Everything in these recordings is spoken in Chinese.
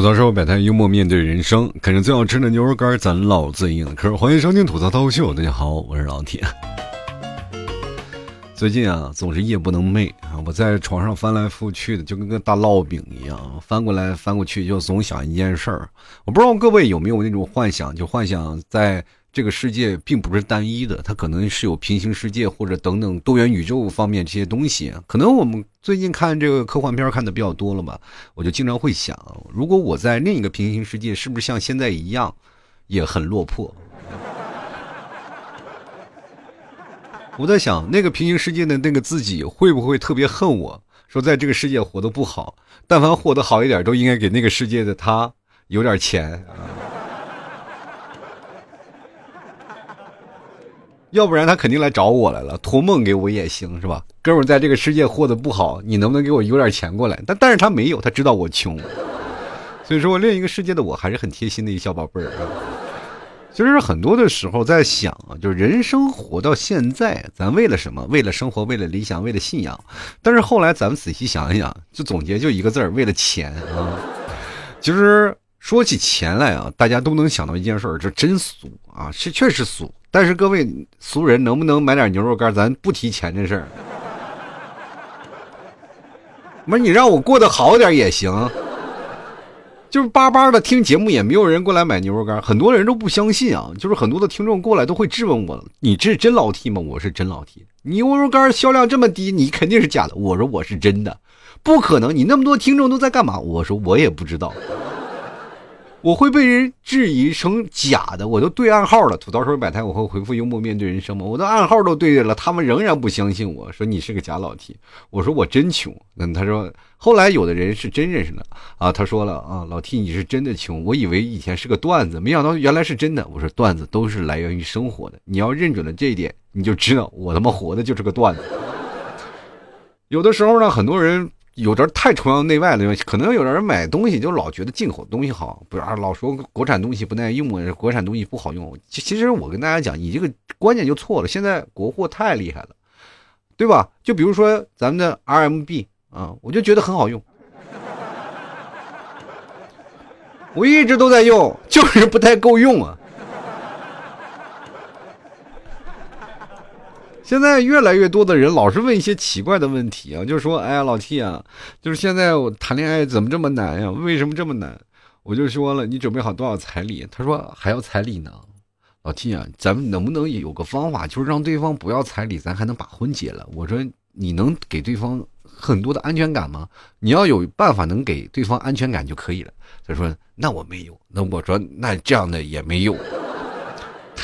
吐槽社会百态，幽默面对人生，啃着最好吃的牛肉干，咱唠最硬的嗑。欢迎收听吐槽涛秀，大家好，我是老铁。最近啊，总是夜不能寐啊，我在床上翻来覆去的，就跟个大烙饼一样，翻过来翻过去，就总想一件事儿。我不知道各位有没有那种幻想，就幻想在。这个世界并不是单一的，它可能是有平行世界或者等等多元宇宙方面这些东西。可能我们最近看这个科幻片看的比较多了吧，我就经常会想，如果我在另一个平行世界，是不是像现在一样，也很落魄？我在想，那个平行世界的那个自己会不会特别恨我？说在这个世界活得不好，但凡活得好一点，都应该给那个世界的他有点钱要不然他肯定来找我来了，托梦给我也行，是吧？哥们在这个世界过得不好，你能不能给我邮点钱过来？但但是他没有，他知道我穷，所以说另一个世界的我还是很贴心的一小宝贝儿。其实很多的时候在想啊，就是人生活到现在，咱为了什么？为了生活，为了理想，为了信仰。但是后来咱们仔细想一想，就总结就一个字儿：为了钱啊。其实说起钱来啊，大家都能想到一件事儿，这真俗啊，是确实俗。但是各位俗人能不能买点牛肉干？咱不提钱这事儿。不是你让我过得好点也行，就是巴巴的听节目也没有人过来买牛肉干，很多人都不相信啊。就是很多的听众过来都会质问我：“你这是真老 T 吗？”我是真老 T。牛肉干销量这么低，你肯定是假的。我说我是真的，不可能。你那么多听众都在干嘛？我说我也不知道。我会被人质疑成假的，我都对暗号了。吐槽说百态，我会回复幽默面对人生吗？我的暗号都对了，他们仍然不相信我，说你是个假老 T。我说我真穷。嗯，他说后来有的人是真认识的啊。他说了啊，老 T 你是真的穷，我以为以前是个段子，没想到原来是真的。我说段子都是来源于生活的，你要认准了这一点，你就知道我他妈活的就是个段子。有的时候呢，很多人。有点太崇洋媚外了，可能有的人买东西就老觉得进口东西好，不是啊老说国产东西不耐用啊，国产东西不好用。其实我跟大家讲，你这个观念就错了。现在国货太厉害了，对吧？就比如说咱们的 RMB 啊，我就觉得很好用，我一直都在用，就是不太够用啊。现在越来越多的人老是问一些奇怪的问题啊，就是说，哎呀，老 T 啊，就是现在我谈恋爱怎么这么难呀？为什么这么难？我就说了，你准备好多少彩礼？他说还要彩礼呢。老 T 啊，咱们能不能有个方法，就是让对方不要彩礼，咱还能把婚结了？我说你能给对方很多的安全感吗？你要有办法能给对方安全感就可以了。他说那我没有。那我说那这样的也没有。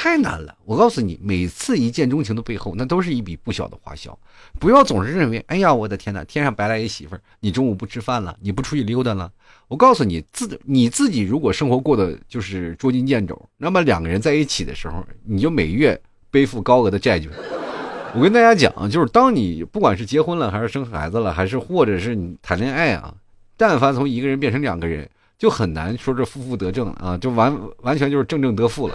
太难了，我告诉你，每次一见钟情的背后，那都是一笔不小的花销。不要总是认为，哎呀，我的天哪，天上白来一媳妇儿，你中午不吃饭了，你不出去溜达了。我告诉你，自你自己如果生活过得就是捉襟见肘，那么两个人在一起的时候，你就每月背负高额的债据。我跟大家讲，就是当你不管是结婚了，还是生孩子了，还是或者是你谈恋爱啊，但凡从一个人变成两个人，就很难说这负负得正啊，就完完全就是正正得负了。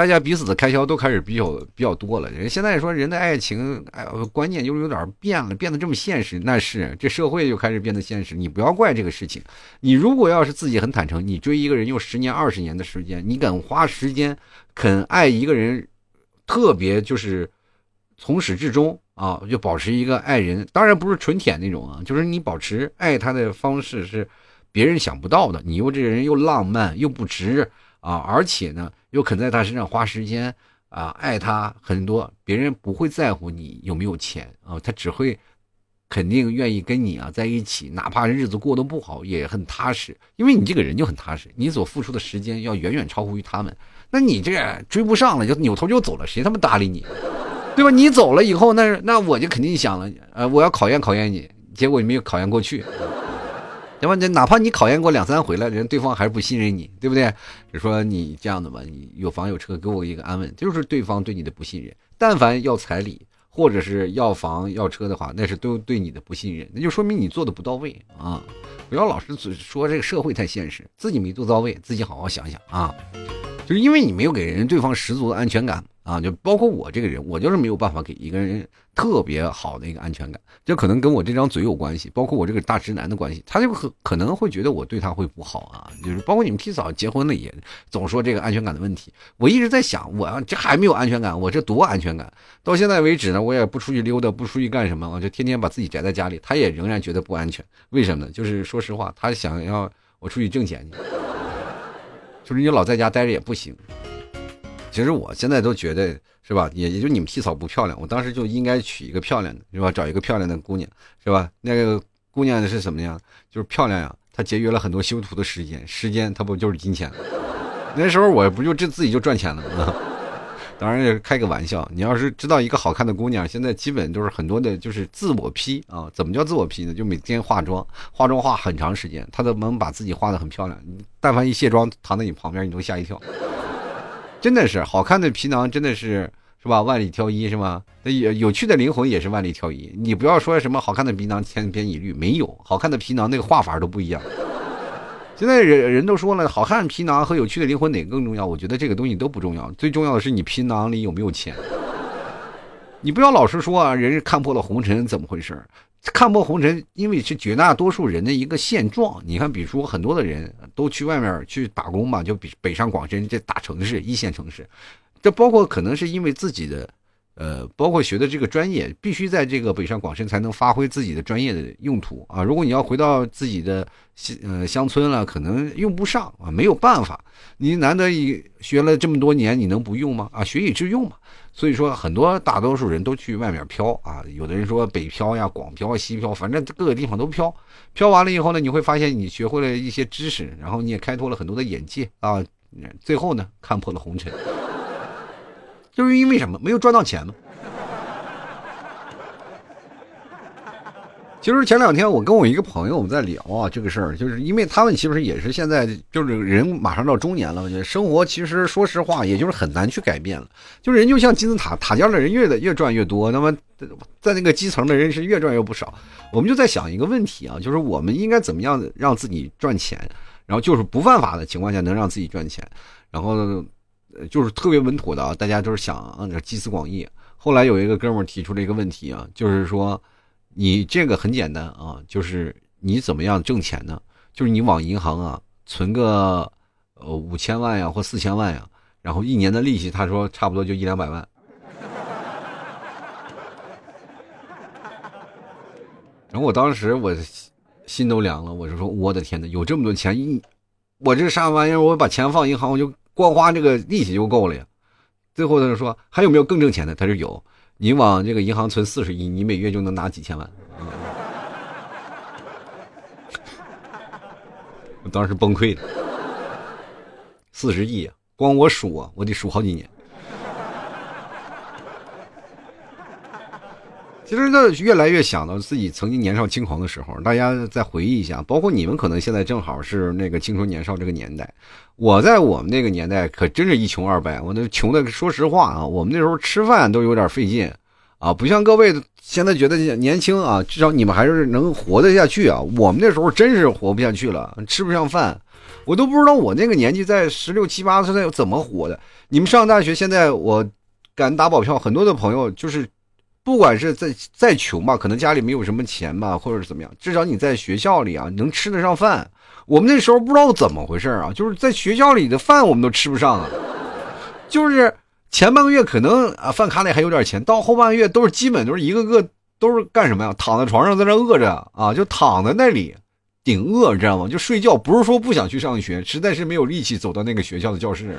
大家彼此的开销都开始比较比较多了。人现在说人的爱情，哎，观念就是有点变了，变得这么现实。那是这社会就开始变得现实。你不要怪这个事情。你如果要是自己很坦诚，你追一个人用十年二十年的时间，你敢花时间，肯爱一个人，特别就是从始至终啊，就保持一个爱人。当然不是纯舔那种啊，就是你保持爱他的方式是别人想不到的。你又这个人又浪漫又不直啊，而且呢。又肯在他身上花时间啊，爱他很多，别人不会在乎你有没有钱啊，他只会肯定愿意跟你啊在一起，哪怕日子过得不好也很踏实，因为你这个人就很踏实，你所付出的时间要远远超乎于他们。那你这追不上了，就扭头就走了，谁他妈搭理你，对吧？你走了以后，那那我就肯定想了，呃，我要考验考验你，结果你没有考验过去。对吧？你哪怕你考验过两三回了，人对方还是不信任你，对不对？你说你这样的吧，你有房有车，给我一个安稳，就是对方对你的不信任。但凡要彩礼或者是要房要车的话，那是都对你的不信任，那就说明你做的不到位啊！不要老是说这个社会太现实，自己没做到位，自己好好想想啊！就是因为你没有给人对方十足的安全感。啊，就包括我这个人，我就是没有办法给一个人特别好的一个安全感，这可能跟我这张嘴有关系，包括我这个大直男的关系，他就可可能会觉得我对他会不好啊，就是包括你们提早结婚了也总说这个安全感的问题，我一直在想，我这还没有安全感，我这多安全感？到现在为止呢，我也不出去溜达，不出去干什么，我就天天把自己宅在家里，他也仍然觉得不安全，为什么呢？就是说实话，他想要我出去挣钱去，就是你老在家待着也不行。其实我现在都觉得是吧，也也就你们替嫂不漂亮，我当时就应该娶一个漂亮的，是吧？找一个漂亮的姑娘，是吧？那个姑娘是什么呀？就是漂亮呀，她节约了很多修图的时间，时间她不就是金钱？那时候我不就这自己就赚钱了吗？当然也是开个玩笑。你要是知道一个好看的姑娘，现在基本都是很多的，就是自我 P 啊。怎么叫自我 P 呢？就每天化妆，化妆化很长时间，她都能把自己化的很漂亮。但凡一卸妆，躺在你旁边，你都吓一跳。真的是好看的皮囊，真的是是吧？万里挑一，是吗？那有有趣的灵魂也是万里挑一。你不要说什么好看的皮囊千篇一律，没有好看的皮囊，那个画法都不一样。现在人人都说了，好看皮囊和有趣的灵魂哪个更重要？我觉得这个东西都不重要，最重要的是你皮囊里有没有钱。你不要老是说啊，人是看破了红尘，怎么回事？看破红尘，因为是绝大多数人的一个现状。你看，比如说很多的人都去外面去打工嘛，就比北上广深这大城市、一线城市，这包括可能是因为自己的，呃，包括学的这个专业，必须在这个北上广深才能发挥自己的专业的用途啊。如果你要回到自己的呃乡村了，可能用不上啊，没有办法。你难得一学了这么多年，你能不用吗？啊，学以致用嘛。所以说，很多大多数人都去外面漂啊。有的人说北漂呀、广漂、西漂，反正各个地方都漂。漂完了以后呢，你会发现你学会了一些知识，然后你也开拓了很多的眼界啊。最后呢，看破了红尘，就是因为什么？没有赚到钱吗？其实前两天我跟我一个朋友我们在聊啊这个事儿，就是因为他们其实也是现在就是人马上到中年了，生活其实说实话也就是很难去改变了。就是人就像金字塔，塔尖的人越的越赚越多，那么在那个基层的人是越赚越不少。我们就在想一个问题啊，就是我们应该怎么样让自己赚钱，然后就是不犯法的情况下能让自己赚钱，然后就是特别稳妥的啊，大家都是想集思广益。后来有一个哥们儿提出了一个问题啊，就是说。你这个很简单啊，就是你怎么样挣钱呢？就是你往银行啊存个呃五千万呀或四千万呀，然后一年的利息，他说差不多就一两百万。然后我当时我心都凉了，我就说我的天哪，有这么多钱，一我这啥玩意儿，我把钱放银行，我就光花这个利息就够了呀。最后他就说还有没有更挣钱的？他说有。你往这个银行存四十亿，你每月就能拿几千万。我当时崩溃了，四十亿，光我数，我得数好几年。其实呢，越来越想到自己曾经年少轻狂的时候，大家再回忆一下，包括你们可能现在正好是那个青春年少这个年代。我在我们那个年代可真是一穷二白，我那穷的，说实话啊，我们那时候吃饭都有点费劲啊，不像各位现在觉得年轻啊，至少你们还是能活得下去啊。我们那时候真是活不下去了，吃不上饭，我都不知道我那个年纪在十六七八岁那怎么活的。你们上大学，现在我敢打保票，很多的朋友就是。不管是在再穷吧，可能家里没有什么钱吧，或者是怎么样，至少你在学校里啊能吃得上饭。我们那时候不知道怎么回事啊，就是在学校里的饭我们都吃不上啊。就是前半个月可能啊饭卡里还有点钱，到后半个月都是基本都是一个个都是干什么呀？躺在床上在那饿着啊，就躺在那里顶饿，知道吗？就睡觉，不是说不想去上学，实在是没有力气走到那个学校的教室。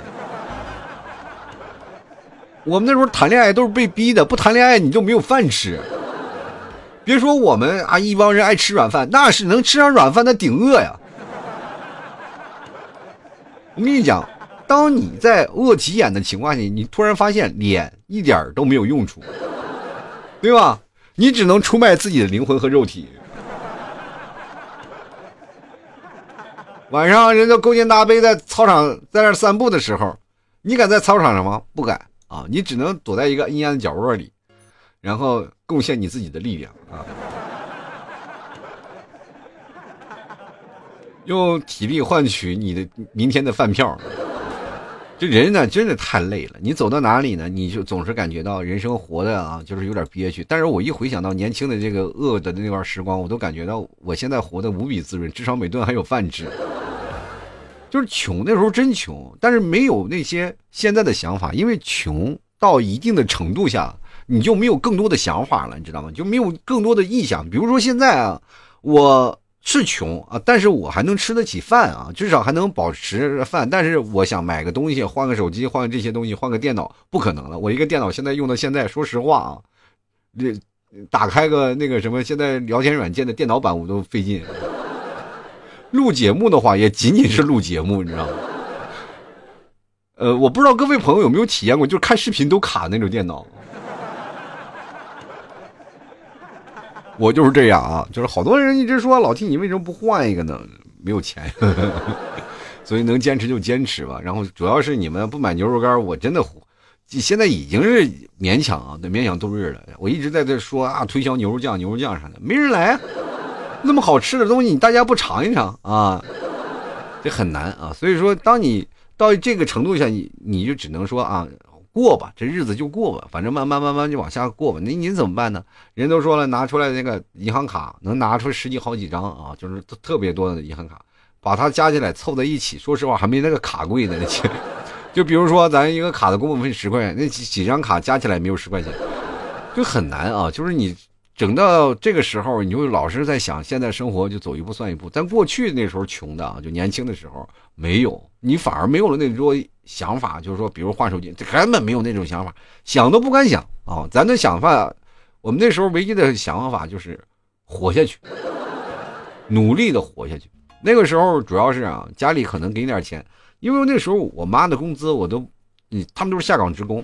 我们那时候谈恋爱都是被逼的，不谈恋爱你就没有饭吃。别说我们啊，一帮人爱吃软饭，那是能吃上软饭的顶饿呀。我跟你讲，当你在饿急眼的情况下，你突然发现脸一点都没有用处，对吧？你只能出卖自己的灵魂和肉体。晚上人家勾肩搭背在操场在那散步的时候，你敢在操场上吗？不敢。啊，你只能躲在一个阴暗的角落里，然后贡献你自己的力量啊，用体力换取你的明天的饭票，这人呢，真的太累了。你走到哪里呢，你就总是感觉到人生活的啊，就是有点憋屈。但是我一回想到年轻的这个饿的那段时光，我都感觉到我现在活得无比滋润，至少每顿还有饭吃。就是穷那时候真穷，但是没有那些现在的想法，因为穷到一定的程度下，你就没有更多的想法了，你知道吗？就没有更多的意向。比如说现在啊，我。是穷啊，但是我还能吃得起饭啊，至少还能保持饭。但是我想买个东西，换个手机，换个这些东西，换个电脑，不可能了。我一个电脑现在用到现在，说实话啊，这打开个那个什么，现在聊天软件的电脑版我都费劲。录节目的话，也仅仅是录节目，你知道吗？呃，我不知道各位朋友有没有体验过，就是看视频都卡那种电脑。我就是这样啊，就是好多人一直说老 T，你为什么不换一个呢？没有钱，所以能坚持就坚持吧。然后主要是你们不买牛肉干，我真的现在已经是勉强啊，勉强度日了。我一直在这说啊，推销牛肉酱、牛肉酱啥的，没人来。那么好吃的东西，你大家不尝一尝啊？这很难啊。所以说，当你到这个程度下，你你就只能说啊。过吧，这日子就过吧，反正慢慢慢慢就往下过吧。那您怎么办呢？人都说了，拿出来那个银行卡，能拿出十几好几张啊，就是特别多的银行卡，把它加起来凑在一起。说实话，还没那个卡贵呢。那钱，就比如说咱一个卡的工本费十块钱，那几几张卡加起来没有十块钱，就很难啊。就是你。整到这个时候，你就老是在想，现在生活就走一步算一步。但过去那时候穷的啊，就年轻的时候没有，你反而没有了那种想法，就是说，比如换手机，这根本没有那种想法，想都不敢想啊。咱的想法，我们那时候唯一的想法就是活下去，努力的活下去。那个时候主要是啊，家里可能给你点钱，因为那时候我妈的工资我都，嗯，他们都是下岗职工。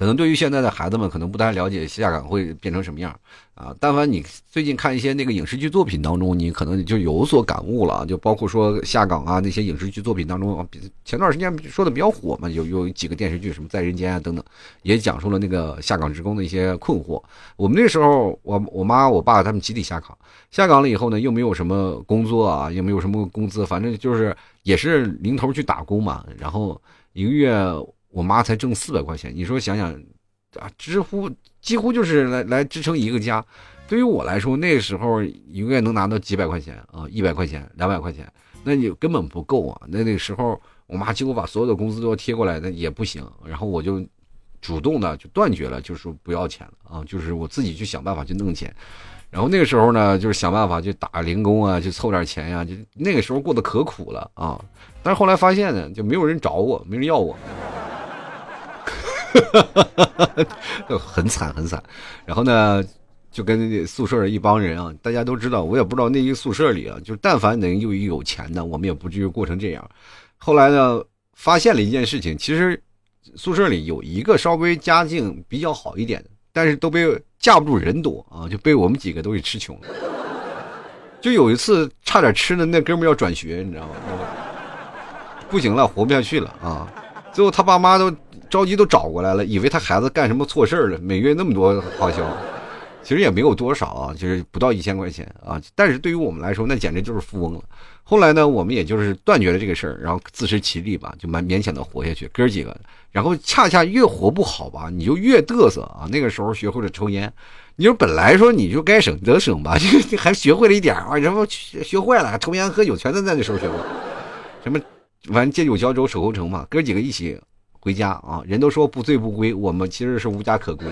可能对于现在的孩子们，可能不太了解下岗会变成什么样啊。但凡你最近看一些那个影视剧作品当中，你可能就有所感悟了。就包括说下岗啊，那些影视剧作品当中，前段时间说的比较火嘛，有有几个电视剧，什么在人间啊等等，也讲述了那个下岗职工的一些困惑。我们那时候，我我妈我爸他们集体下岗，下岗了以后呢，又没有什么工作啊，又没有什么工资，反正就是也是零头去打工嘛，然后一个月。我妈才挣四百块钱，你说想想，啊，几乎几乎就是来来支撑一个家。对于我来说，那个时候一个月能拿到几百块钱啊，一百块钱、两百块钱，那你根本不够啊。那那个时候，我妈几乎把所有的工资都要贴过来，那也不行。然后我就主动的就断绝了，就是说不要钱了啊，就是我自己去想办法去弄钱。然后那个时候呢，就是想办法去打零工啊，去凑点钱呀。就那个时候过得可苦了啊。但是后来发现呢，就没有人找我，没人要我。哈哈哈哈很惨很惨，然后呢，就跟宿舍的一帮人啊，大家都知道，我也不知道那一宿舍里啊，就但凡能有有钱的，我们也不至于过成这样。后来呢，发现了一件事情，其实宿舍里有一个稍微家境比较好一点的，但是都被架不住人多啊，就被我们几个都给吃穷了。就有一次差点吃的那哥们要转学，你知道吗？不行了，活不下去了啊！最后他爸妈都。着急都找过来了，以为他孩子干什么错事了，每月那么多花销，其实也没有多少啊，就是不到一千块钱啊。但是对于我们来说，那简直就是富翁了。后来呢，我们也就是断绝了这个事儿，然后自食其力吧，就蛮勉强的活下去。哥几个，然后恰恰越活不好吧，你就越嘚瑟啊。那个时候学会了抽烟，你说本来说你就该省得省吧，就 还学会了一点啊，然后学学坏了，抽烟喝酒全都在那时候学会。什么，完借酒浇愁守候城嘛，哥几个一起。回家啊！人都说不醉不归，我们其实是无家可归，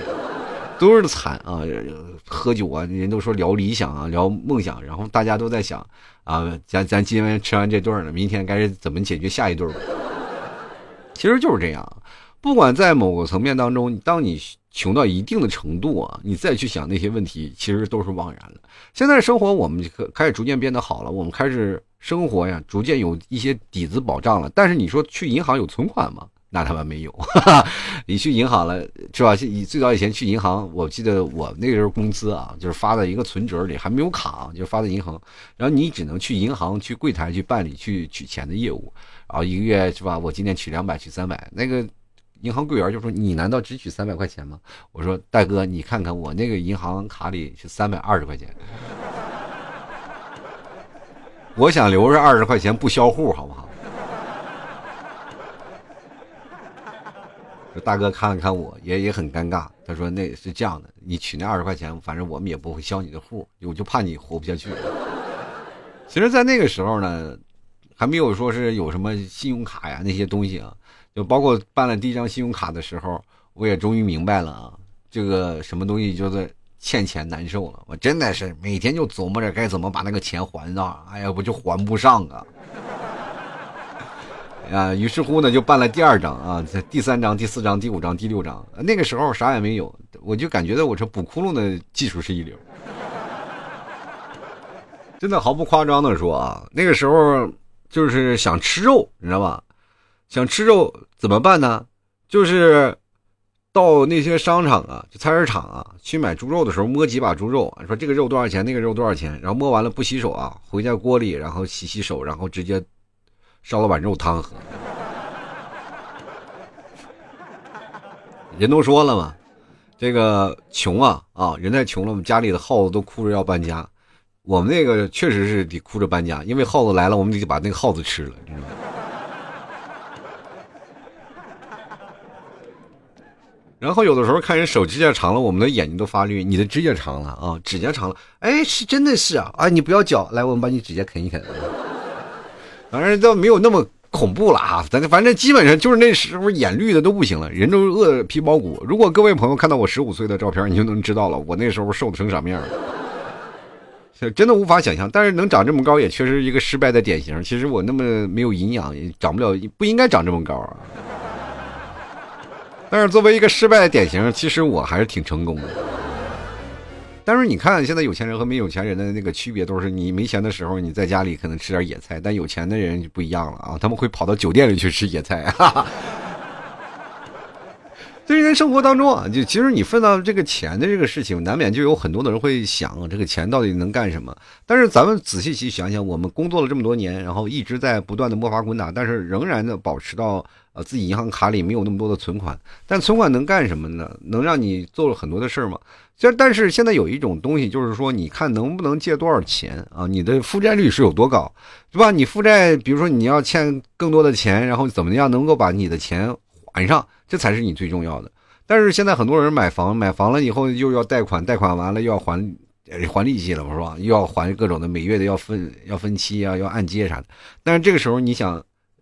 都是惨啊！喝酒啊，人都说聊理想啊，聊梦想，然后大家都在想啊，咱咱今天吃完这顿了，明天该怎么解决下一顿？其实就是这样，不管在某个层面当中，当你穷到一定的程度啊，你再去想那些问题，其实都是枉然了。现在生活我们开始逐渐变得好了，我们开始生活呀，逐渐有一些底子保障了。但是你说去银行有存款吗？那他妈没有，你去银行了是吧？你最早以前去银行，我记得我那个时候工资啊，就是发在一个存折里，还没有卡，就发在银行。然后你只能去银行去柜台去办理去取钱的业务。然后一个月是吧？我今天取两百，取三百。那个银行柜员就说：“你难道只取三百块钱吗？”我说：“大哥，你看看我那个银行卡里是三百二十块钱，我想留着二十块钱不销户，好不好？”大哥看了看我，也也很尴尬。他说：“那是这样的，你取那二十块钱，反正我们也不会销你的户，我就怕你活不下去。”其实，在那个时候呢，还没有说是有什么信用卡呀那些东西啊，就包括办了第一张信用卡的时候，我也终于明白了啊，这个什么东西就是欠钱难受了。我真的是每天就琢磨着该怎么把那个钱还上，哎呀，我就还不上啊。啊，于是乎呢，就办了第二张啊，第三张、第四张、第五张、第六张。那个时候啥也没有，我就感觉到我这补窟窿的技术是一流。真的毫不夸张的说啊，那个时候就是想吃肉，你知道吧？想吃肉怎么办呢？就是到那些商场啊、菜市场啊去买猪肉的时候，摸几把猪肉，说这个肉多少钱，那个肉多少钱，然后摸完了不洗手啊，回家锅里然后洗洗手，然后直接。烧了碗肉汤喝，人都说了嘛，这个穷啊啊，人太穷了，我们家里的耗子都哭着要搬家。我们那个确实是得哭着搬家，因为耗子来了，我们得把那个耗子吃了，知道吗？然后有的时候看人手指甲长了，我们的眼睛都发绿。你的指甲长了啊，指甲长了，哎，是真的是啊啊！你不要嚼，来，我们把你指甲啃一啃。反正都没有那么恐怖了啊！咱反正基本上就是那时候眼绿的都不行了，人都饿皮包骨。如果各位朋友看到我十五岁的照片，你就能知道了，我那时候瘦的成什么样了，真的无法想象。但是能长这么高，也确实一个失败的典型。其实我那么没有营养，也长不了，不应该长这么高啊。但是作为一个失败的典型，其实我还是挺成功的。但是你看，现在有钱人和没有钱人的那个区别，都是你没钱的时候，你在家里可能吃点野菜；但有钱的人就不一样了啊，他们会跑到酒店里去吃野菜。在人生活当中啊，就其实你分到这个钱的这个事情，难免就有很多的人会想，这个钱到底能干什么？但是咱们仔细去想想，我们工作了这么多年，然后一直在不断的摸爬滚打，但是仍然的保持到呃自己银行卡里没有那么多的存款。但存款能干什么呢？能让你做了很多的事儿吗？其实，但是现在有一种东西，就是说，你看能不能借多少钱啊？你的负债率是有多高，对吧？你负债，比如说你要欠更多的钱，然后怎么样能够把你的钱还上，这才是你最重要的。但是现在很多人买房，买房了以后又要贷款，贷款完了又要还还利息了，是吧？又要还各种的每月的要分要分期啊，要按揭啥的。但是这个时候你想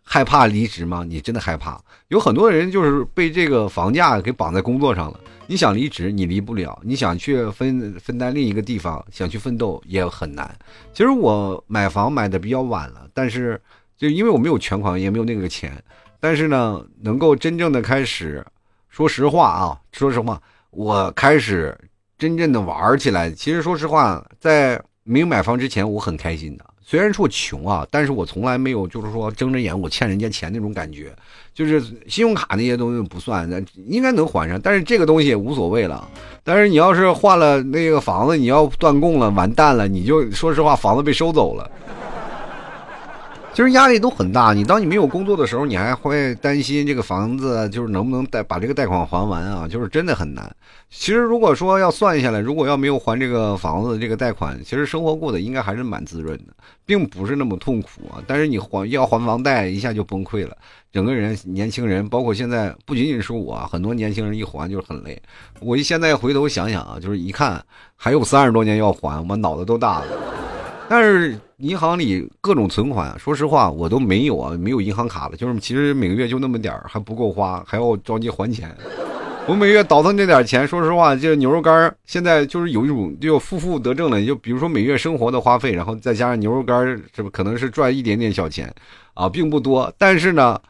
害怕离职吗？你真的害怕？有很多人就是被这个房价给绑在工作上了。你想离职，你离不了；你想去分分担另一个地方，想去奋斗也很难。其实我买房买的比较晚了，但是就因为我没有全款，也没有那个钱。但是呢，能够真正的开始，说实话啊，说实话，我开始真正的玩起来。其实说实话，在没有买房之前，我很开心的。虽然说穷啊，但是我从来没有就是说睁着眼我欠人家钱那种感觉。就是信用卡那些东西不算，那应该能还上。但是这个东西也无所谓了。但是你要是换了那个房子，你要断供了，完蛋了，你就说实话，房子被收走了。其实压力都很大。你当你没有工作的时候，你还会担心这个房子就是能不能贷把这个贷款还完啊？就是真的很难。其实如果说要算下来，如果要没有还这个房子这个贷款，其实生活过得应该还是蛮滋润的，并不是那么痛苦啊。但是你还要还房贷，一下就崩溃了。整个人年轻人，包括现在不仅仅是我，很多年轻人一还就是很累。我现在回头想想啊，就是一看还有三十多年要还，我脑子都大了。但是银行里各种存款，说实话我都没有啊，没有银行卡了。就是其实每个月就那么点儿，还不够花，还要着急还钱。我每月倒腾这点钱，说实话，就牛肉干现在就是有一种就负负得正了。就比如说每月生活的花费，然后再加上牛肉干是不可能是赚一点点小钱啊，并不多。但是呢，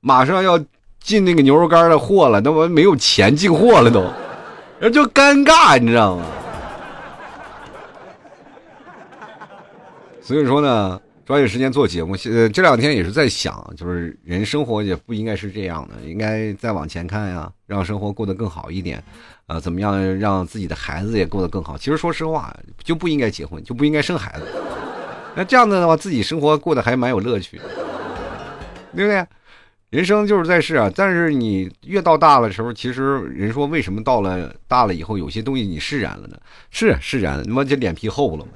马上要进那个牛肉干的货了，那我没有钱进货了都，然后就尴尬，你知道吗？所以说呢，抓紧时间做节目。呃，这两天也是在想，就是人生活也不应该是这样的，应该再往前看呀，让生活过得更好一点。呃，怎么样让自己的孩子也过得更好？其实说实话，就不应该结婚，就不应该生孩子。那这样子的话，自己生活过得还蛮有乐趣，对不对？人生就是在世啊。但是你越到大了时候，其实人说为什么到了大了以后，有些东西你释然了呢？是释然了，他妈这脸皮厚了。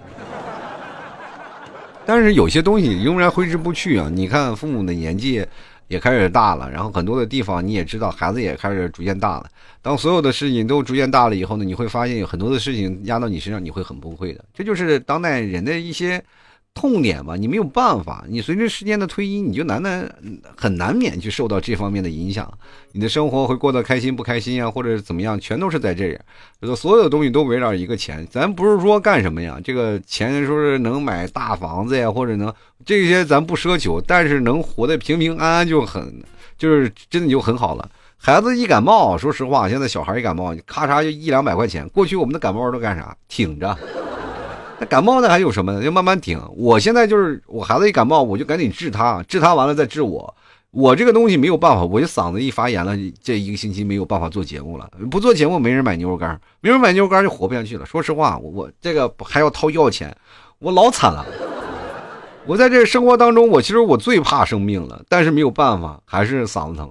但是有些东西仍然挥之不去啊！你看父母的年纪也开始大了，然后很多的地方你也知道，孩子也开始逐渐大了。当所有的事情都逐渐大了以后呢，你会发现有很多的事情压到你身上，你会很崩溃的。这就是当代人的一些。痛点嘛，你没有办法，你随着时间的推移，你就难难很难免去受到这方面的影响。你的生活会过得开心不开心呀，或者怎么样，全都是在这样。所有东西都围绕一个钱，咱不是说干什么呀，这个钱说是能买大房子呀，或者能这些咱不奢求，但是能活得平平安安就很，就是真的就很好了。孩子一感冒，说实话，现在小孩一感冒，咔嚓就一两百块钱。过去我们的感冒都干啥？挺着。那感冒呢还有什么呢？要慢慢顶。我现在就是我孩子一感冒，我就赶紧治他，治他完了再治我。我这个东西没有办法，我就嗓子一发炎了，这一个星期没有办法做节目了。不做节目，没人买牛肉干，没人买牛肉干就活不下去了。说实话，我我这个还要掏药钱，我老惨了。我在这生活当中，我其实我最怕生病了，但是没有办法，还是嗓子疼。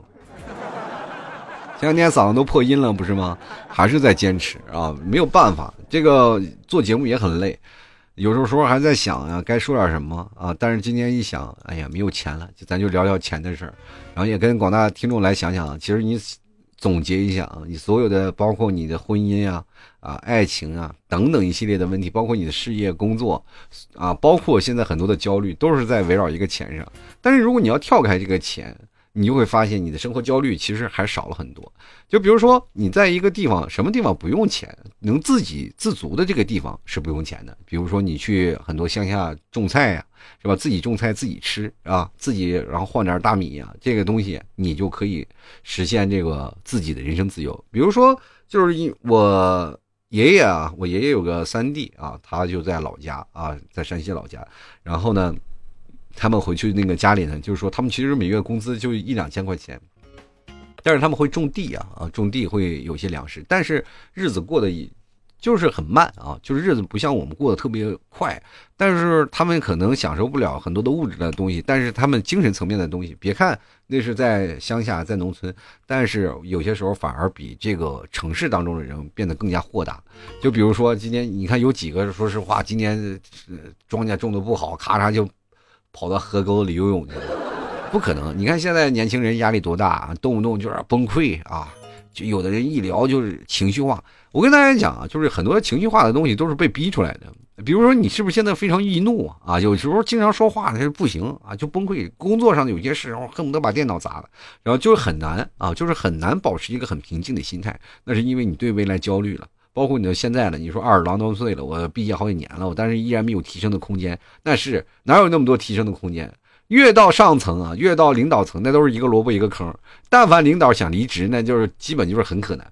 前两天嗓子都破音了，不是吗？还是在坚持啊，没有办法。这个做节目也很累，有时候时候还在想啊，该说点什么啊。但是今天一想，哎呀，没有钱了，就咱就聊聊钱的事儿。然后也跟广大听众来想想，其实你总结一下啊，你所有的，包括你的婚姻啊、啊爱情啊等等一系列的问题，包括你的事业工作啊，包括现在很多的焦虑，都是在围绕一个钱上。但是如果你要跳开这个钱，你就会发现，你的生活焦虑其实还少了很多。就比如说，你在一个地方，什么地方不用钱，能自给自足的这个地方是不用钱的。比如说，你去很多乡下种菜呀，是吧？自己种菜自己吃啊，自己然后换点大米呀，这个东西你就可以实现这个自己的人生自由。比如说，就是我爷爷啊，我爷爷有个三弟啊，他就在老家啊，在山西老家，然后呢。他们回去那个家里呢，就是说他们其实每月工资就一两千块钱，但是他们会种地啊啊，种地会有些粮食，但是日子过得就是很慢啊，就是日子不像我们过得特别快，但是他们可能享受不了很多的物质的东西，但是他们精神层面的东西，别看那是在乡下在农村，但是有些时候反而比这个城市当中的人变得更加豁达。就比如说今年你看有几个说实话，今年庄稼种的不好，咔嚓就。跑到河沟里游泳去了，不可能！你看现在年轻人压力多大，动不动就是崩溃啊，就有的人一聊就是情绪化。我跟大家讲啊，就是很多情绪化的东西都是被逼出来的。比如说你是不是现在非常易怒啊？有时候经常说话是不行啊，就崩溃。工作上有些事，恨不得把电脑砸了，然后就是很难啊，就是很难保持一个很平静的心态。那是因为你对未来焦虑了。包括你的现在了，你说二十郎当岁了，我毕业好几年了，我但是依然没有提升的空间。那是哪有那么多提升的空间？越到上层啊，越到领导层，那都是一个萝卜一个坑。但凡领导想离职，那就是基本就是很可能，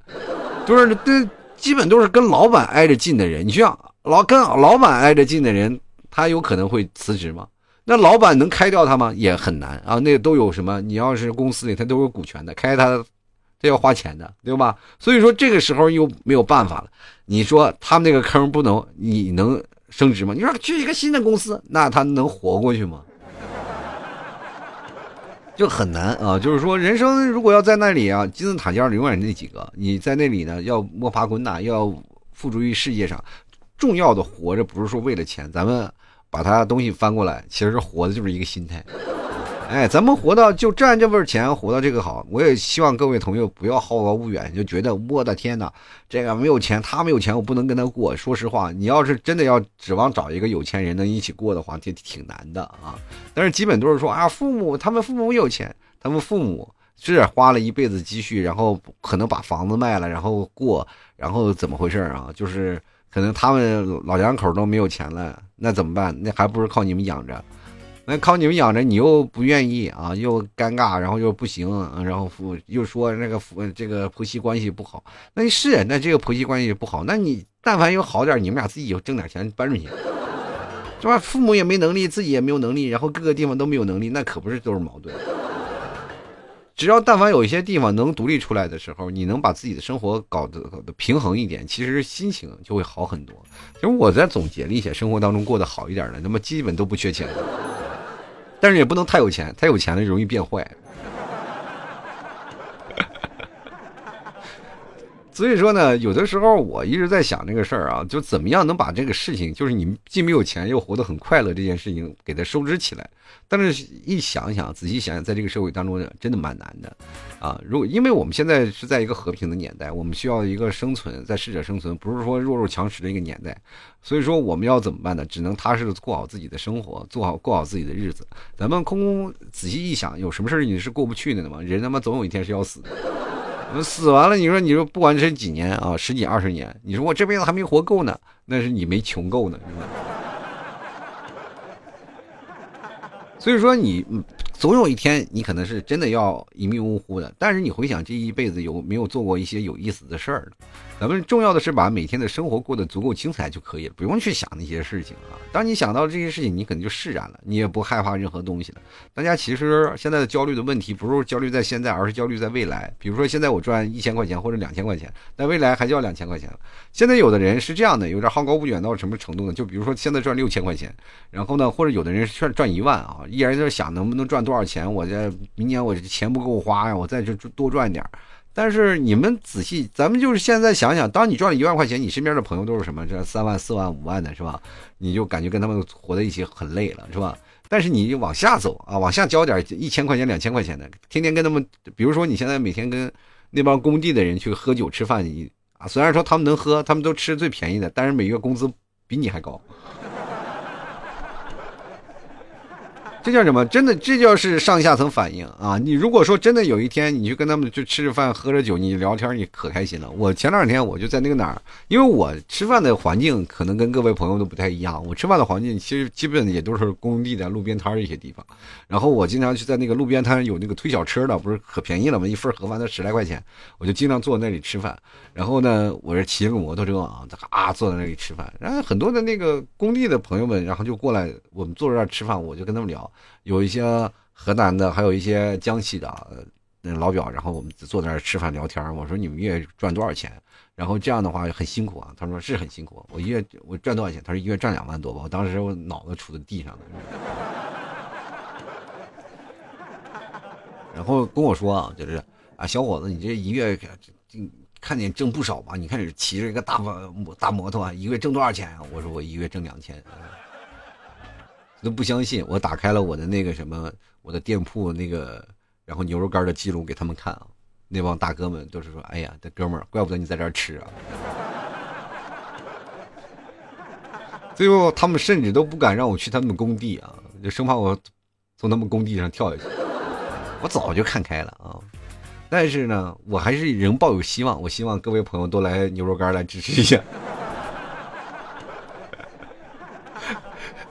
就是这基本都是跟老板挨着近的人。你像老跟老板挨着近的人，他有可能会辞职吗？那老板能开掉他吗？也很难啊。那都有什么？你要是公司里，他都有股权的，开他。这要花钱的，对吧？所以说这个时候又没有办法了。你说他们那个坑不能，你能升职吗？你说去一个新的公司，那他能活过去吗？就很难啊。就是说，人生如果要在那里啊，金字塔尖永远那几个，你在那里呢，要摸爬滚打，要付诸于事业上。重要的活着不是说为了钱，咱们把它东西翻过来，其实活的就是一个心态。哎，咱们活到就赚这份钱，活到这个好。我也希望各位朋友不要好高骛远，就觉得我的天哪，这个没有钱，他没有钱，我不能跟他过。说实话，你要是真的要指望找一个有钱人能一起过的话，就挺难的啊。但是基本都是说啊，父母他们父母有钱，他们父母是花了一辈子积蓄，然后可能把房子卖了，然后过，然后怎么回事啊？就是可能他们老两口都没有钱了，那怎么办？那还不是靠你们养着。那靠你们养着，你又不愿意啊，又尴尬，然后又不行，然后夫又说那个夫这个婆媳关系不好，那是那这个婆媳关系不好，那你但凡有好点，你们俩自己挣点钱搬出去，是吧？父母也没能力，自己也没有能力，然后各个地方都没有能力，那可不是都是矛盾。只要但凡有一些地方能独立出来的时候，你能把自己的生活搞得搞得平衡一点，其实心情就会好很多。其实我在总结了一些生活当中过得好一点的，那么基本都不缺钱。但是也不能太有钱，太有钱了容易变坏。所以说呢，有的时候我一直在想这个事儿啊，就怎么样能把这个事情，就是你既没有钱又活得很快乐这件事情给它收支起来。但是，一想想，仔细想想，在这个社会当中，真的蛮难的啊。如果因为我们现在是在一个和平的年代，我们需要一个生存，在适者生存，不是说弱肉强食的一个年代。所以说，我们要怎么办呢？只能踏实的过好自己的生活，做好过好自己的日子。咱们空空仔细一想，有什么事儿你是过不去的吗？人他妈总有一天是要死的。死完了，你说你说不管是几年啊，十几二十年，你说我这辈子还没活够呢，那是你没穷够呢。所以说你总有一天你可能是真的要一命呜呼的，但是你回想这一辈子有没有做过一些有意思的事儿呢？咱们重要的是把每天的生活过得足够精彩就可以了，不用去想那些事情啊。当你想到这些事情，你可能就释然了，你也不害怕任何东西了。大家其实现在的焦虑的问题，不是焦虑在现在，而是焦虑在未来。比如说现在我赚一千块钱或者两千块钱，但未来还就要两千块钱了。现在有的人是这样的，有点好高骛远到什么程度呢？就比如说现在赚六千块钱，然后呢，或者有的人是赚赚一万啊，依然在想能不能赚多少钱，我这明年我这钱不够花呀，我再就多赚点儿。但是你们仔细，咱们就是现在想想，当你赚了一万块钱，你身边的朋友都是什么？这三万、四万、五万的，是吧？你就感觉跟他们活在一起很累了，是吧？但是你往下走啊，往下交点一千块钱、两千块钱的，天天跟他们，比如说你现在每天跟那帮工地的人去喝酒吃饭，你啊，虽然说他们能喝，他们都吃最便宜的，但是每月工资比你还高。这叫什么？真的，这就是上下层反应啊！你如果说真的有一天，你去跟他们去吃着饭、喝着酒，你聊天，你可开心了。我前两天我就在那个哪儿，因为我吃饭的环境可能跟各位朋友都不太一样。我吃饭的环境其实基本也都是工地的路边摊一些地方。然后我经常去在那个路边摊有那个推小车的，不是可便宜了吗？一份盒饭才十来块钱，我就经常坐那里吃饭。然后呢，我是骑个摩托车啊，啊坐在那里吃饭。然后很多的那个工地的朋友们，然后就过来，我们坐在这儿吃饭，我就跟他们聊。有一些河南的，还有一些江西的那老表，然后我们坐在那吃饭聊天。我说你们月赚多少钱？然后这样的话很辛苦啊。他说是很辛苦。我一月我赚多少钱？他说一月赚两万多吧。我当时我脑子杵在地上了。然后跟我说啊，就是啊，小伙子，你这一月看见挣不少吧？你看你骑着一个大摩大摩托，一个月挣多少钱啊？我说我一月挣两千。都不相信，我打开了我的那个什么，我的店铺那个，然后牛肉干的记录给他们看啊，那帮大哥们都是说，哎呀，这哥们儿，怪不得你在这儿吃啊。最后他们甚至都不敢让我去他们工地啊，就生怕我从他们工地上跳下去。我早就看开了啊，但是呢，我还是仍抱有希望，我希望各位朋友都来牛肉干来支持一下。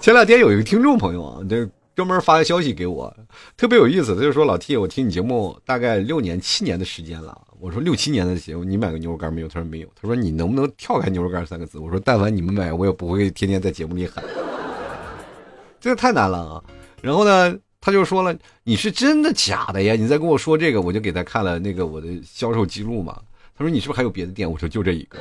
前两天有一个听众朋友啊，这专门发个消息给我，特别有意思。他就说：“老 T，我听你节目大概六年、七年的时间了。”我说：“六七年的节目，你买个牛肉干没有？”他说：“没有。”他说：“你能不能跳开牛肉干三个字？”我说：“但凡你们买，我也不会天天在节目里喊。”这个太难了啊！然后呢，他就说了：“你是真的假的呀？你再跟我说这个，我就给他看了那个我的销售记录嘛。”他说：“你是不是还有别的店？”我说：“就这一个。”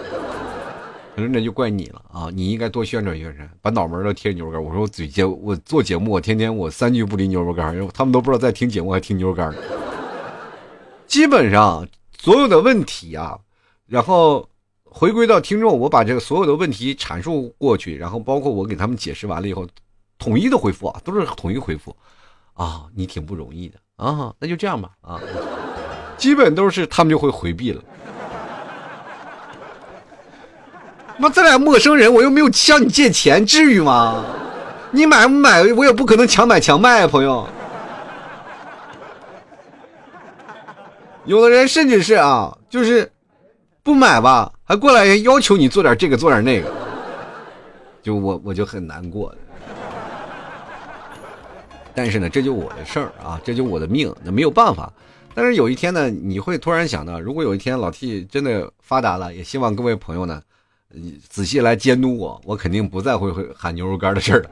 他说：“那就怪你了啊！你应该多宣传宣传，把脑门都贴牛肉干。”我说：“我嘴节，我做节目，我天天我三句不离牛肉干，他们都不知道在听节目还听牛肉干。基本上所有的问题啊，然后回归到听众，我把这个所有的问题阐述过去，然后包括我给他们解释完了以后，统一的回复啊，都是统一回复啊，你挺不容易的啊，那就这样吧啊，基本都是他们就会回避了。”妈，咱俩陌生人，我又没有向你借钱，至于吗？你买不买，我也不可能强买强卖啊，朋友。有的人甚至是啊，就是不买吧，还过来要求你做点这个做点那个，就我我就很难过。但是呢，这就我的事儿啊，这就我的命，那没有办法。但是有一天呢，你会突然想到，如果有一天老 T 真的发达了，也希望各位朋友呢。你仔细来监督我，我肯定不再会会喊牛肉干的事儿了。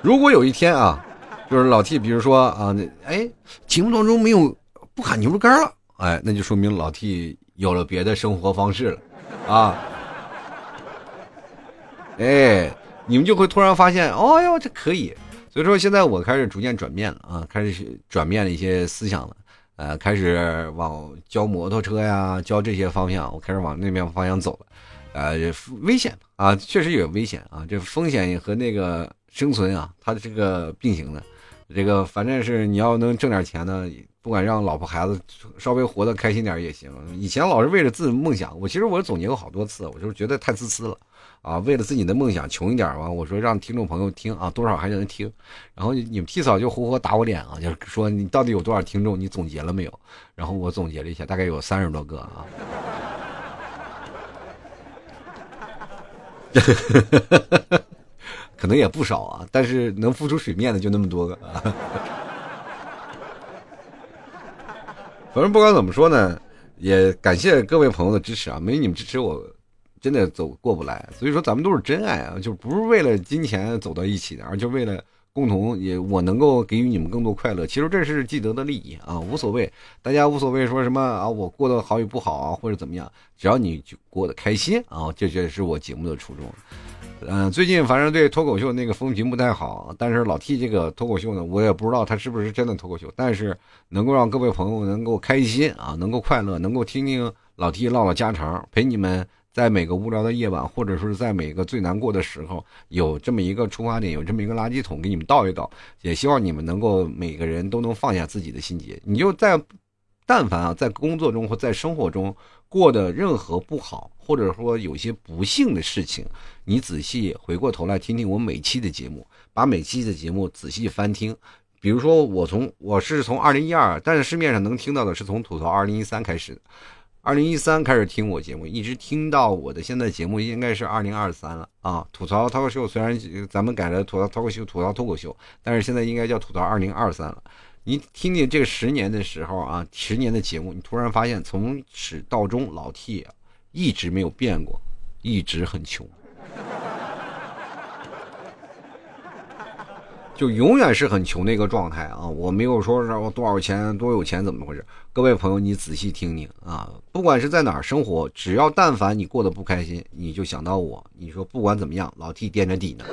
如果有一天啊，就是老 T，比如说啊，那哎，节目当中没有不喊牛肉干了，哎，那就说明老 T 有了别的生活方式了，啊，哎，你们就会突然发现，哦哟，这可以。所以说，现在我开始逐渐转变了啊，开始转变了一些思想了。呃，开始往教摩托车呀，教这些方向，我开始往那边方向走了。呃，危险啊，确实有危险啊，这风险和那个生存啊，它这个并行的。这个反正是你要能挣点钱呢，不管让老婆孩子稍微活得开心点也行。以前老是为了自己梦想，我其实我总结过好多次，我就是觉得太自私了啊。为了自己的梦想穷一点吧，我说让听众朋友听啊，多少还能听。然后你们替嫂就活活打我脸啊，就是说你到底有多少听众？你总结了没有？然后我总结了一下，大概有三十多个啊。可能也不少啊，但是能浮出水面的就那么多个啊。反正不管怎么说呢，也感谢各位朋友的支持啊，没你们支持我，真的走过不来。所以说咱们都是真爱啊，就不是为了金钱走到一起的，而就为了共同也我能够给予你们更多快乐。其实这是既得的利益啊，无所谓，大家无所谓说什么啊，我过得好与不好啊，或者怎么样，只要你过得开心啊，这就是我节目的初衷。嗯，最近反正对脱口秀那个风评不太好，但是老 T 这个脱口秀呢，我也不知道他是不是真的脱口秀，但是能够让各位朋友能够开心啊，能够快乐，能够听听老 T 唠唠家常，陪你们在每个无聊的夜晚，或者说是在每个最难过的时候，有这么一个出发点，有这么一个垃圾桶给你们倒一倒，也希望你们能够每个人都能放下自己的心结，你就在，但凡啊，在工作中或在生活中。过的任何不好，或者说有些不幸的事情，你仔细回过头来听听我每期的节目，把每期的节目仔细翻听。比如说，我从我是从二零一二，但是市面上能听到的是从吐槽二零一三开始，二零一三开始听我节目，一直听到我的现在节目应该是二零二三了啊。吐槽脱口秀虽然咱们改了吐槽脱口秀，吐槽脱口秀，但是现在应该叫吐槽二零二三了。你听听这个十年的时候啊，十年的节目，你突然发现从始到终老 T 一直没有变过，一直很穷，就永远是很穷的一个状态啊！我没有说让我多少钱多有钱怎么回事？各位朋友，你仔细听听啊，不管是在哪儿生活，只要但凡你过得不开心，你就想到我。你说不管怎么样，老 T 垫着底呢。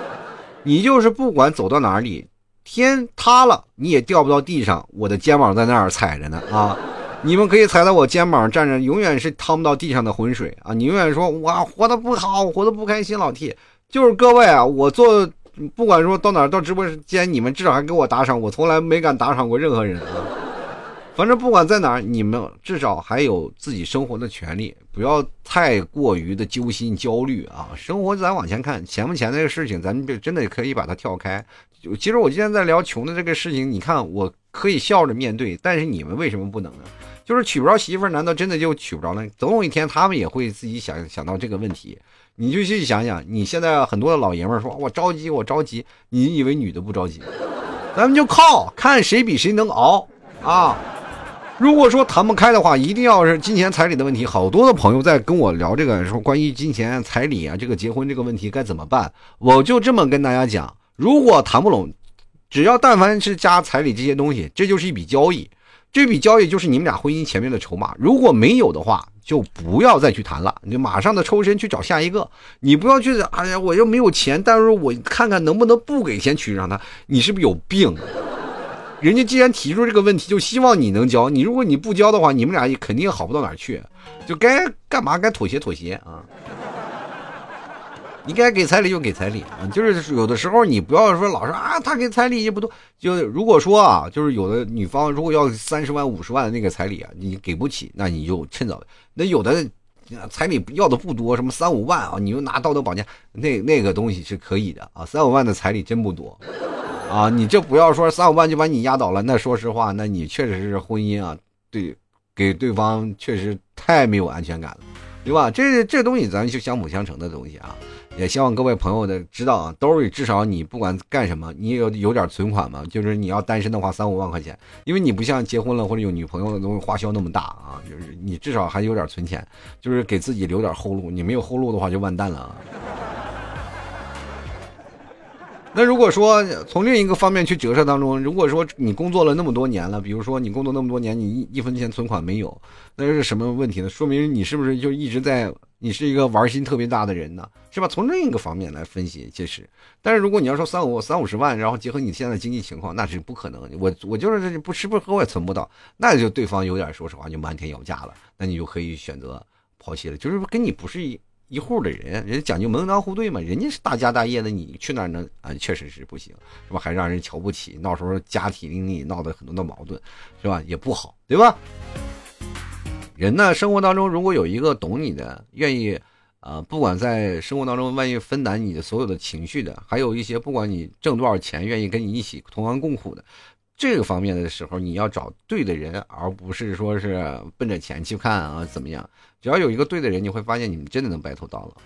你就是不管走到哪里。天塌了，你也掉不到地上。我的肩膀在那儿踩着呢啊！你们可以踩在我肩膀站着，永远是趟不到地上的浑水啊！你永远说我活得不好，活得不开心。老 T 就是各位啊，我做不管说到哪儿到直播间，你们至少还给我打赏，我从来没敢打赏过任何人啊。反正不管在哪儿，你们至少还有自己生活的权利，不要太过于的揪心焦虑啊！生活咱往前看，钱不钱这个事情，咱们就真的可以把它跳开。其实我今天在聊穷的这个事情，你看我可以笑着面对，但是你们为什么不能呢？就是娶不着媳妇，难道真的就娶不着了？总有一天他们也会自己想想到这个问题。你就去想想，你现在很多的老爷们说，我着急，我着急，你以为女的不着急？咱们就靠看谁比谁能熬啊！如果说谈不开的话，一定要是金钱彩礼的问题。好多的朋友在跟我聊这个，说关于金钱彩礼啊，这个结婚这个问题该怎么办？我就这么跟大家讲：如果谈不拢，只要但凡是加彩礼这些东西，这就是一笔交易，这笔交易就是你们俩婚姻前面的筹码。如果没有的话，就不要再去谈了，你就马上的抽身去找下一个。你不要去，哎呀，我又没有钱，但是我看看能不能不给钱娶上她。你是不是有病？人家既然提出这个问题，就希望你能交。你如果你不交的话，你们俩肯定好不到哪儿去。就该干嘛该妥协妥协啊！你该给彩礼就给彩礼啊！就是有的时候你不要说老是啊，他给彩礼也不多。就如果说啊，就是有的女方如果要三十万五十万的那个彩礼啊，你给不起，那你就趁早。那有的彩礼要的不多，什么三五万啊，你就拿道德绑架，那那个东西是可以的啊。三五万的彩礼真不多。啊，你这不要说三五万就把你压倒了，那说实话，那你确实是婚姻啊，对，给对方确实太没有安全感了，对吧？这这东西咱就相辅相成的东西啊，也希望各位朋友的知道啊，兜里至少你不管干什么，你有有点存款嘛，就是你要单身的话，三五万块钱，因为你不像结婚了或者有女朋友的东西花销那么大啊，就是你至少还有点存钱，就是给自己留点后路，你没有后路的话就完蛋了啊。那如果说从另一个方面去折射当中，如果说你工作了那么多年了，比如说你工作那么多年，你一一分钱存款没有，那是什么问题呢？说明你是不是就一直在你是一个玩心特别大的人呢，是吧？从另一个方面来分析，其实，但是如果你要说三五三五十万，然后结合你现在经济情况，那是不可能。我我就是不吃不喝我也存不到，那就对方有点说实话就漫天要价了，那你就可以选择抛弃了。就是跟你不是一一户的人，人家讲究门当户对嘛，人家是大家大业的，你去那儿呢啊，确实是不行，是吧？还让人瞧不起，闹时候家庭邻里闹的很多的矛盾，是吧？也不好，对吧？人呢，生活当中如果有一个懂你的，愿意，啊，不管在生活当中，万一分担你的所有的情绪的，还有一些不管你挣多少钱，愿意跟你一起同甘共苦的，这个方面的时候，你要找对的人，而不是说是奔着钱去看啊，怎么样？只要有一个对的人，你会发现你们真的能白头到老，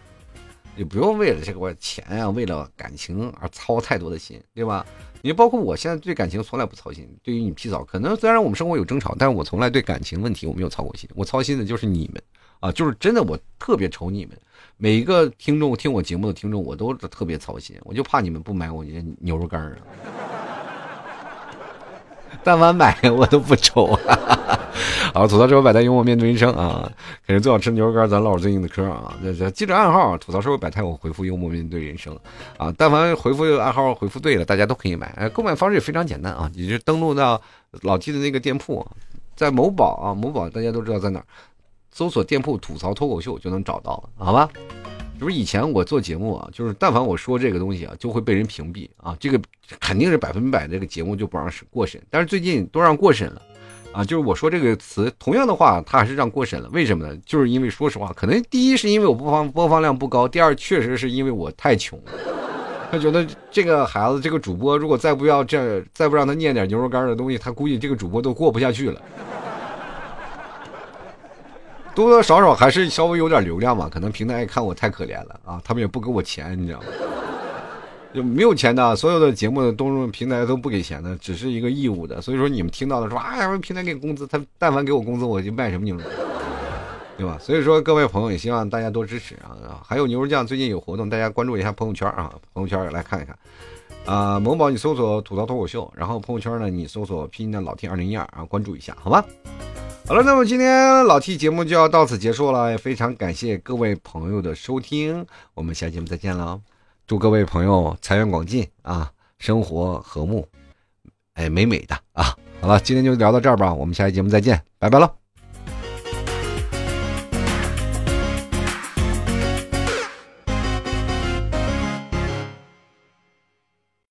你不用为了这个钱啊，为了感情而操太多的心，对吧？你包括我现在对感情从来不操心。对于你皮草，可能虽然我们生活有争吵，但是我从来对感情问题我没有操过心。我操心的就是你们啊，就是真的我特别愁你们。每一个听众听我节目的听众，我都特别操心，我就怕你们不买我这牛肉干啊。但凡买 我都不愁。好，吐槽社会百态，幽默面对人生啊！肯定最好吃牛肉干，咱唠最近的嗑啊！这这记着暗号，吐槽社会百态，我回复幽默面对人生啊！但凡回复暗号回复对了，大家都可以买。哎，购买方式也非常简单啊，你就登录到老 T 的那个店铺，在某宝啊，某宝大家都知道在哪儿，搜索店铺吐槽脱口秀就能找到了，好吧？就是以前我做节目啊，就是但凡我说这个东西啊，就会被人屏蔽啊，这个肯定是百分百这个节目就不让审过审。但是最近都让过审了，啊，就是我说这个词同样的话，他还是让过审了。为什么呢？就是因为说实话，可能第一是因为我播放播放量不高，第二确实是因为我太穷。他觉得这个孩子这个主播如果再不要这再不让他念点牛肉干的东西，他估计这个主播都过不下去了。多多少少还是稍微有点流量嘛，可能平台看我太可怜了啊，他们也不给我钱，你知道吗？就没有钱的，所有的节目的都平台都不给钱的，只是一个义务的。所以说你们听到的说，哎呀，平台给工资，他但凡给我工资，我就卖什么牛肉，对吧？所以说各位朋友也希望大家多支持啊！还有牛肉酱最近有活动，大家关注一下朋友圈啊，朋友圈来看一看啊。某宝你搜索吐槽脱口秀，然后朋友圈呢你搜索拼音的老 T 二零一二啊，关注一下，好吧？好了，那么今天老 T 节目就要到此结束了，也非常感谢各位朋友的收听，我们下期节目再见了，祝各位朋友财源广进啊，生活和睦，哎，美美的啊！好了，今天就聊到这儿吧，我们下期节目再见，拜拜了。